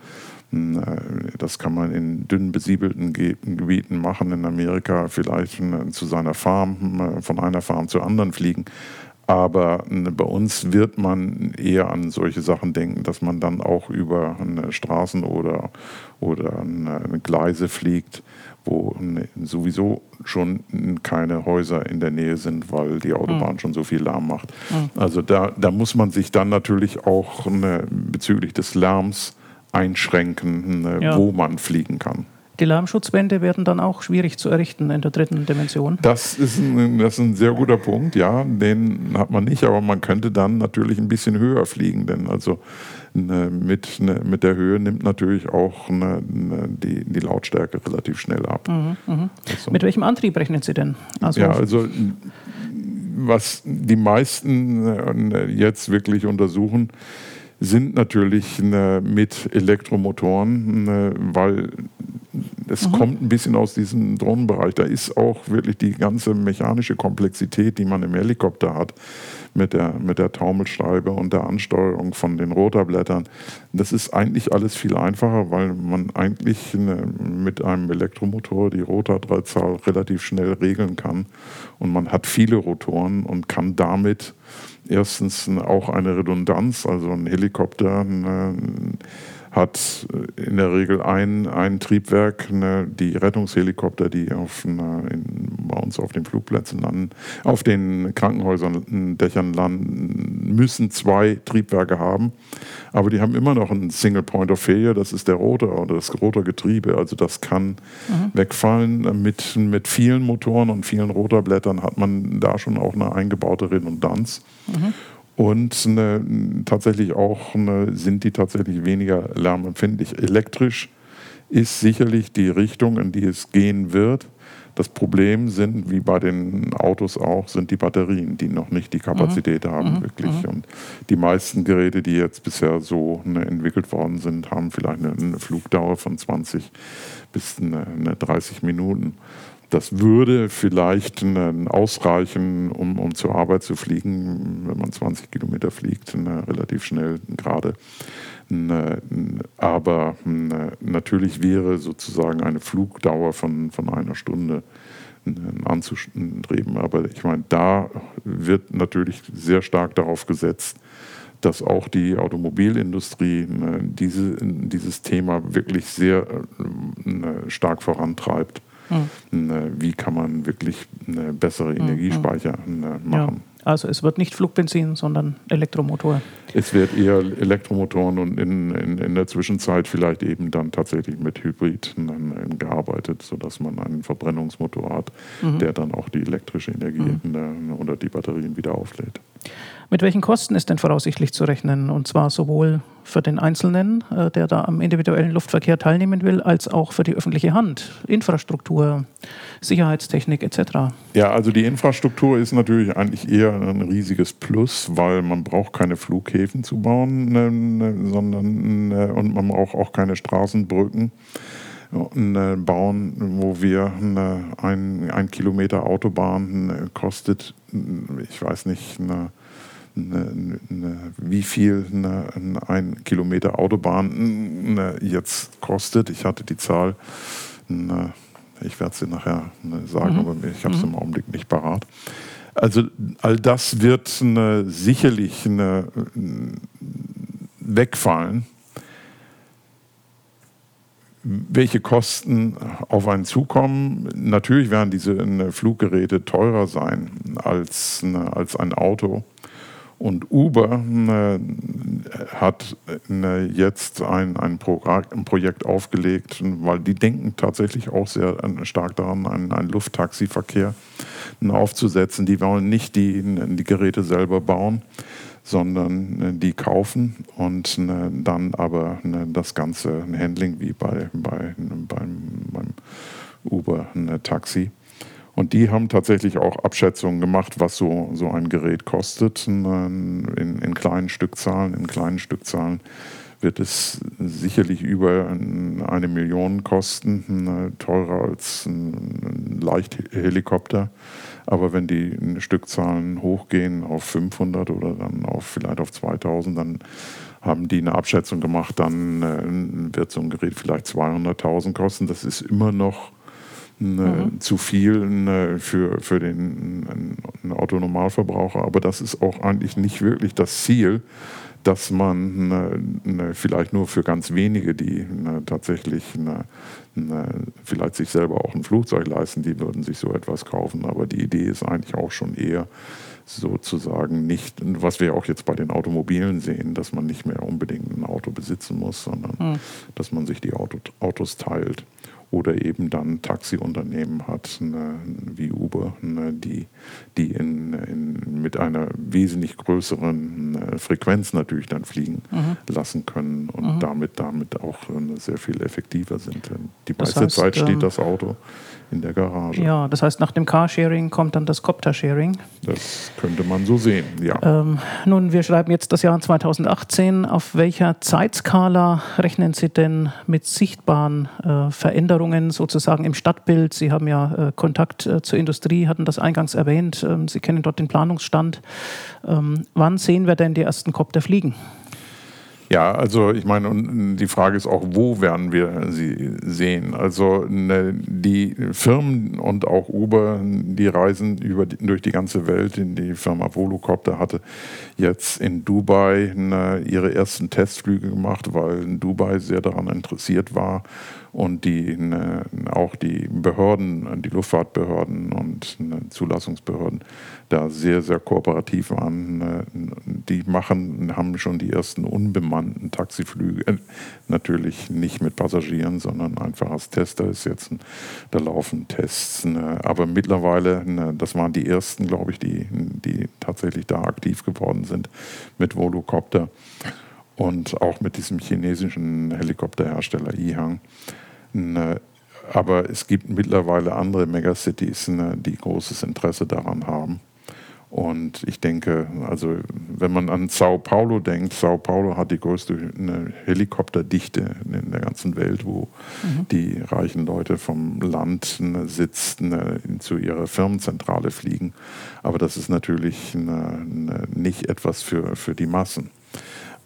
Ne, das kann man in dünn besiebelten Gebieten machen, in Amerika vielleicht ne, zu seiner Farm, von einer Farm zur anderen fliegen. Aber ne, bei uns wird man eher an solche Sachen denken, dass man dann auch über Straßen oder, oder Gleise fliegt, wo ne, sowieso schon keine Häuser in der Nähe sind, weil die Autobahn mhm. schon so viel Lärm macht. Mhm. Also da, da muss man sich dann natürlich auch ne, bezüglich des Lärms einschränken, ja. wo man fliegen kann. Die Lärmschutzwände werden dann auch schwierig zu errichten in der dritten Dimension. Das ist ein, das ist ein sehr guter Punkt, ja. Den hat man nicht, aber man könnte dann natürlich ein bisschen höher fliegen, denn also ne, mit, ne, mit der Höhe nimmt natürlich auch ne, ne die, die Lautstärke relativ schnell ab. Mhm, mh. also, mit welchem Antrieb rechnen Sie denn? Also, ja, also was die meisten ne, jetzt wirklich untersuchen, sind natürlich mit Elektromotoren, weil es mhm. kommt ein bisschen aus diesem Drohnenbereich. Da ist auch wirklich die ganze mechanische Komplexität, die man im Helikopter hat, mit der, mit der Taumelscheibe und der Ansteuerung von den Rotorblättern. Das ist eigentlich alles viel einfacher, weil man eigentlich ne, mit einem Elektromotor die Rotordreizahl relativ schnell regeln kann. Und man hat viele Rotoren und kann damit erstens auch eine Redundanz, also ein Helikopter hat in der Regel ein, ein Triebwerk. Ne, die Rettungshelikopter, die auf, ne, in, bei uns auf den Flugplätzen landen, auf den Krankenhäusern, Dächern landen, müssen zwei Triebwerke haben. Aber die haben immer noch einen Single Point of Failure, das ist der Rotor oder das Rotorgetriebe. Also das kann mhm. wegfallen. Mit, mit vielen Motoren und vielen Rotorblättern hat man da schon auch eine eingebaute Redundanz. Mhm. Und eine, tatsächlich auch eine, sind die tatsächlich weniger lärmempfindlich. Elektrisch ist sicherlich die Richtung, in die es gehen wird. Das Problem sind, wie bei den Autos auch, sind die Batterien, die noch nicht die Kapazität mhm. haben, mhm. wirklich. Mhm. Und die meisten Geräte, die jetzt bisher so ne, entwickelt worden sind, haben vielleicht eine, eine Flugdauer von 20 bis eine, eine 30 Minuten. Das würde vielleicht ausreichen, um, um zur Arbeit zu fliegen, wenn man 20 Kilometer fliegt, relativ schnell gerade. Aber natürlich wäre sozusagen eine Flugdauer von, von einer Stunde anzustreben. Aber ich meine, da wird natürlich sehr stark darauf gesetzt, dass auch die Automobilindustrie diese, dieses Thema wirklich sehr ne, stark vorantreibt. Mhm. Wie kann man wirklich eine bessere Energiespeicher machen? Ja. Also es wird nicht Flugbenzin, sondern Elektromotor. Es wird eher Elektromotoren und in, in, in der Zwischenzeit vielleicht eben dann tatsächlich mit Hybrid dann ähm, gearbeitet, sodass man einen Verbrennungsmotor hat, mhm. der dann auch die elektrische Energie mhm. oder die Batterien wieder auflädt. Mit welchen Kosten ist denn voraussichtlich zu rechnen? Und zwar sowohl für den Einzelnen, äh, der da am individuellen Luftverkehr teilnehmen will, als auch für die öffentliche Hand, Infrastruktur, Sicherheitstechnik etc. Ja, also die Infrastruktur ist natürlich eigentlich eher ein riesiges Plus, weil man braucht keine Flughäfen zu bauen, ne, ne, sondern ne, und man braucht auch keine Straßenbrücken bauen, wo wir ein, ein Kilometer Autobahn kostet, ich weiß nicht, eine eine, eine, wie viel eine, ein Kilometer Autobahn jetzt kostet. Ich hatte die Zahl, ich werde sie nachher sagen, mhm. aber ich habe es mhm. im Augenblick nicht parat. Also all das wird sicherlich wegfallen. Welche Kosten auf einen zukommen? Natürlich werden diese Fluggeräte teurer sein als, als ein Auto. Und Uber äh, hat äh, jetzt ein, ein, Pro ein, Projekt aufgelegt, weil die denken tatsächlich auch sehr äh, stark daran, einen, einen Lufttaxiverkehr aufzusetzen. Die wollen nicht die, die Geräte selber bauen, sondern äh, die kaufen und äh, dann aber äh, das ganze Handling wie bei, bei, beim, beim Uber-Taxi und die haben tatsächlich auch Abschätzungen gemacht, was so, so ein Gerät kostet in, in kleinen Stückzahlen. In kleinen Stückzahlen wird es sicherlich über eine Million kosten, teurer als ein Leichthelikopter. Aber wenn die Stückzahlen hochgehen auf 500 oder dann auf vielleicht auf 2000, dann haben die eine Abschätzung gemacht, dann äh, wird so ein Gerät vielleicht 200.000 kosten. Das ist immer noch mhm. zu viel für, für den Autonormalverbraucher. Aber das ist auch eigentlich nicht wirklich das Ziel, dass man vielleicht nur für ganz wenige, die tatsächlich vielleicht sich selber auch ein Flugzeug leisten, die würden sich so etwas kaufen. Aber die Idee ist eigentlich auch schon eher sozusagen nicht, was wir auch jetzt bei den Automobilen sehen, dass man nicht mehr unbedingt ein Auto besitzen muss, sondern mhm. dass man sich die Auto, Autos teilt oder eben dann Taxiunternehmen hat, ne, wie Uber, ne, die, die in, in, mit einer wesentlich größeren ne, Frequenz natürlich dann fliegen mhm. lassen können und mhm. damit, damit auch äh, sehr viel effektiver sind. Die meiste das heißt, Zeit steht ähm, das Auto in der Garage. Ja, das heißt, nach dem Carsharing kommt dann das Copter-Sharing. Das könnte man so sehen, ja. Ähm, nun, wir schreiben jetzt das Jahr 2018. Auf welcher Zeitskala rechnen Sie denn mit sichtbaren äh, Veränderungen sozusagen im Stadtbild? Sie haben ja äh, Kontakt äh, zur Industrie, hatten das eingangs erwähnt. Ähm, Sie kennen dort den Planungsstand. Ähm, wann sehen wir denn die ersten Copter fliegen? Ja, also ich meine, und die Frage ist auch, wo werden wir sie sehen? Also ne, die Firmen und auch Uber, die reisen über, durch die ganze Welt. Die Firma Volocopter hatte jetzt in Dubai ne, ihre ersten Testflüge gemacht, weil Dubai sehr daran interessiert war und die ne, auch die Behörden, die Luftfahrtbehörden und ne, Zulassungsbehörden da sehr, sehr kooperativ waren. Äh, die machen, haben schon die ersten unbemannten Taxiflüge, äh, natürlich nicht mit Passagieren, sondern einfach als Tester ist jetzt, da laufen Tests. Ne. Aber mittlerweile, ne, das waren die ersten, glaube ich, die, die tatsächlich da aktiv geworden sind mit Volocopter und auch mit diesem chinesischen Helikopterhersteller Yihang. Ne, aber es gibt mittlerweile andere Megacities, die großes Interesse daran haben. Und ich denke, also wenn man an Sao Paulo denkt, Sao Paulo hat die größte Helikopterdichte in der ganzen Welt, wo mhm. die reichen Leute vom Land ne, sitzen, ne, zu ihrer Firmenzentrale fliegen. Aber das ist natürlich ne, nicht etwas für, für die Massen.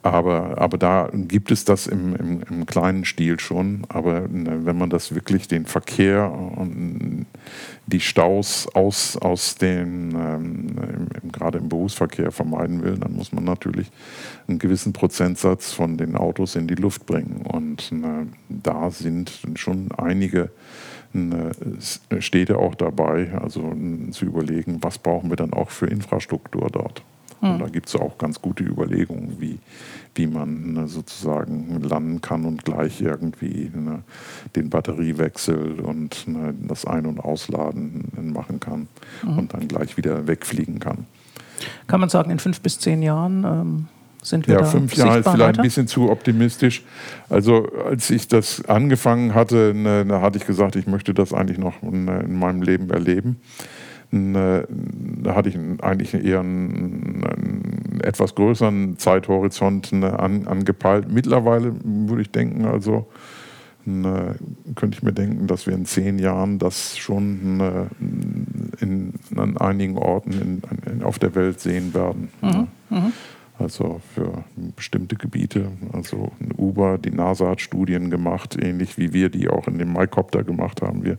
Aber, aber da gibt es das im, im, im kleinen Stil schon. Aber wenn man das wirklich den Verkehr und die Staus aus, aus den, ähm, gerade im Berufsverkehr vermeiden will, dann muss man natürlich einen gewissen Prozentsatz von den Autos in die Luft bringen. Und äh, da sind schon einige äh, Städte auch dabei, also zu überlegen, was brauchen wir dann auch für Infrastruktur dort. Und hm. da gibt es auch ganz gute Überlegungen, wie, wie man ne, sozusagen landen kann und gleich irgendwie ne, den Batteriewechsel und ne, das Ein- und Ausladen machen kann mhm. und dann gleich wieder wegfliegen kann. Kann man sagen, in fünf bis zehn Jahren ähm, sind wir ja, da fünf Jahre ist vielleicht weiter? ein bisschen zu optimistisch. Also als ich das angefangen hatte, ne, da hatte ich gesagt, ich möchte das eigentlich noch in, in meinem Leben erleben. Ne, da hatte ich eigentlich eher einen, einen etwas größeren Zeithorizont ne, an, angepeilt. Mittlerweile würde ich denken, also ne, könnte ich mir denken, dass wir in zehn Jahren das schon ne, in, an einigen Orten in, in, auf der Welt sehen werden. Mhm. Mhm. Also für bestimmte Gebiete. Also in Uber, die NASA hat Studien gemacht, ähnlich wie wir die auch in dem MyCopter gemacht haben. Wir äh,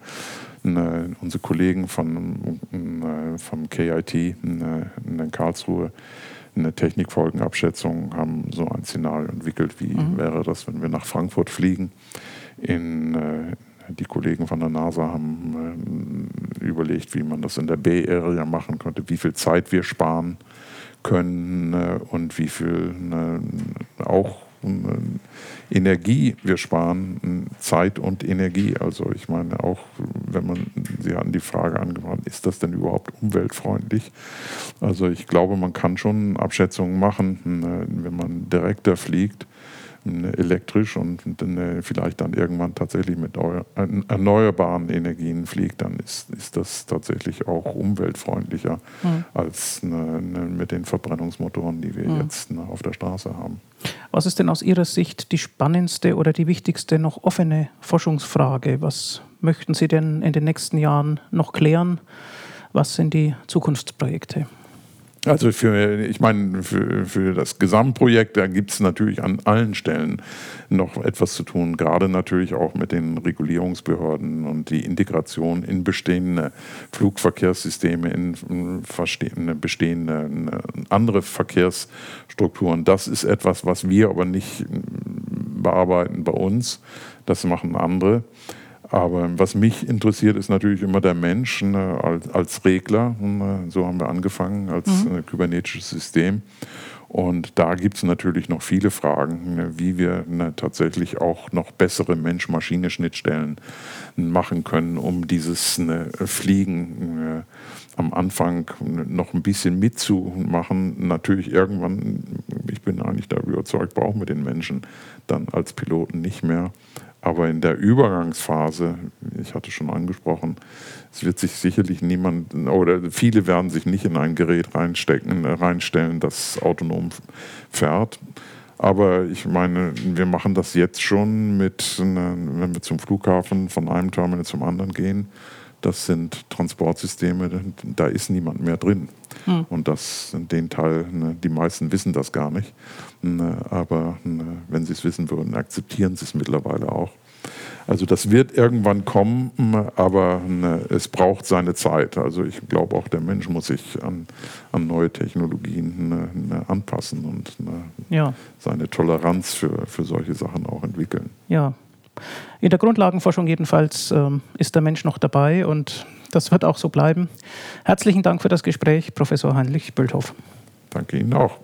unsere Kollegen von, äh, vom KIT in, in Karlsruhe eine Technikfolgenabschätzung haben so ein Szenario entwickelt, wie mhm. wäre das, wenn wir nach Frankfurt fliegen. In, äh, die Kollegen von der NASA haben äh, überlegt, wie man das in der Bay Area machen könnte, wie viel Zeit wir sparen können äh, und wie viel äh, auch Energie wir sparen, Zeit und Energie. Also ich meine auch, wenn man, Sie hatten die Frage angebracht, ist das denn überhaupt umweltfreundlich? Also ich glaube, man kann schon Abschätzungen machen, wenn man direkter fliegt elektrisch und dann vielleicht dann irgendwann tatsächlich mit erneuerbaren Energien fliegt, dann ist, ist das tatsächlich auch umweltfreundlicher mhm. als ne, ne, mit den Verbrennungsmotoren, die wir mhm. jetzt ne, auf der Straße haben. Was ist denn aus Ihrer Sicht die spannendste oder die wichtigste noch offene Forschungsfrage? Was möchten Sie denn in den nächsten Jahren noch klären? Was sind die Zukunftsprojekte? Also für, ich meine, für, für das Gesamtprojekt, da gibt es natürlich an allen Stellen noch etwas zu tun, gerade natürlich auch mit den Regulierungsbehörden und die Integration in bestehende Flugverkehrssysteme, in bestehende andere Verkehrsstrukturen. Das ist etwas, was wir aber nicht bearbeiten bei uns. Das machen andere. Aber was mich interessiert, ist natürlich immer der Mensch ne, als, als, Regler. Ne, so haben wir angefangen als mhm. äh, kybernetisches System. Und da gibt es natürlich noch viele Fragen, ne, wie wir ne, tatsächlich auch noch bessere Mensch-Maschine-Schnittstellen machen können, um dieses ne, Fliegen äh, am Anfang noch ein bisschen mitzumachen. Natürlich irgendwann, ich bin eigentlich darüber überzeugt, brauchen wir den Menschen dann als Piloten nicht mehr. Aber in der Übergangsphase, ich hatte schon angesprochen, es wird sich sicherlich niemand oder viele werden sich nicht in ein Gerät reinstecken, reinstellen, das autonom fährt. Aber ich meine, wir machen das jetzt schon mit, wenn wir zum Flughafen von einem Terminal zum anderen gehen. Das sind Transportsysteme, da ist niemand mehr drin. Hm. Und das, den Teil, ne, die meisten wissen das gar nicht. Ne, aber ne, wenn sie es wissen würden, akzeptieren sie es mittlerweile auch. Also das wird irgendwann kommen, aber es braucht seine Zeit. Also ich glaube auch der Mensch muss sich an, an neue Technologien anpassen und ja. seine Toleranz für, für solche Sachen auch entwickeln. Ja, in der Grundlagenforschung jedenfalls ähm, ist der Mensch noch dabei und das wird auch so bleiben. Herzlichen Dank für das Gespräch, Professor Heinrich Bülthoff. Danke Ihnen auch.